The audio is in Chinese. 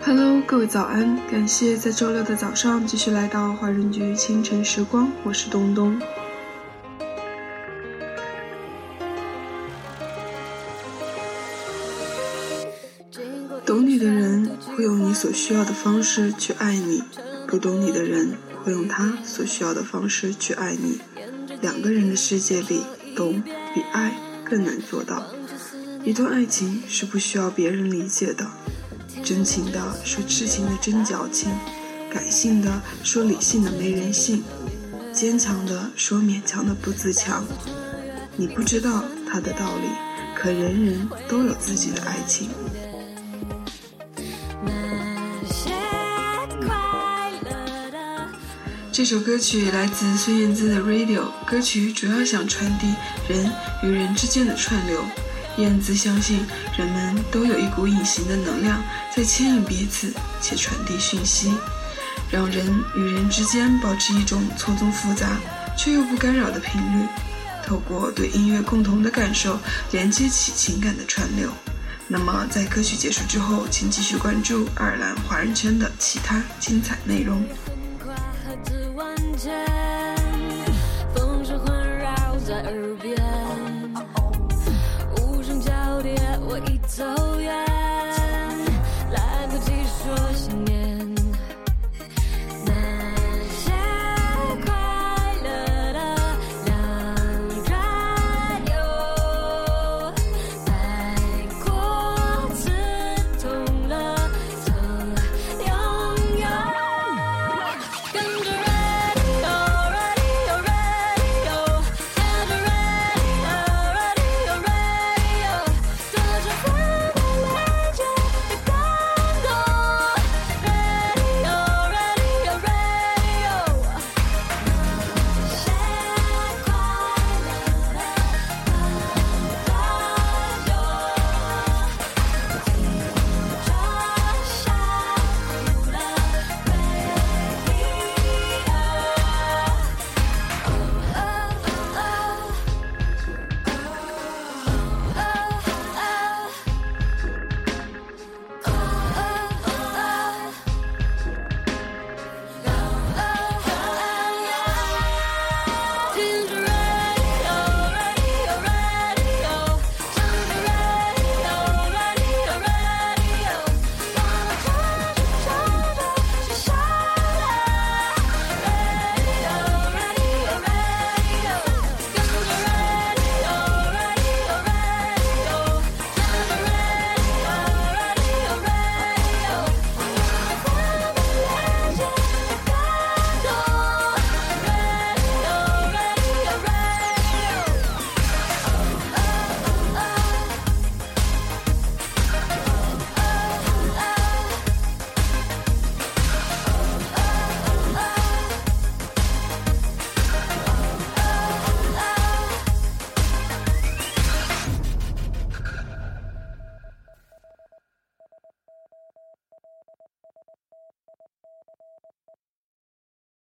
Hello，各位早安！感谢在周六的早上继续来到华人局清晨时光，我是东东。懂你的人会用你所需要的方式去爱你，不懂你的人会用他所需要的方式去爱你。两个人的世界里，懂比爱更难做到。一段爱情是不需要别人理解的。真情的说痴情的真矫情，感性的说理性的没人性，坚强的说勉强的不自强。你不知道他的道理，可人人都有自己的爱情。这首歌曲来自孙燕姿的《Radio》，歌曲主要想传递人与人之间的串流。燕姿相信，人们都有一股隐形的能量在牵引彼此，且传递讯息，让人与人之间保持一种错综复杂却又不干扰的频率。透过对音乐共同的感受，连接起情感的串流。那么，在歌曲结束之后，请继续关注爱尔兰华人圈的其他精彩内容。风声环绕在耳边，一，走。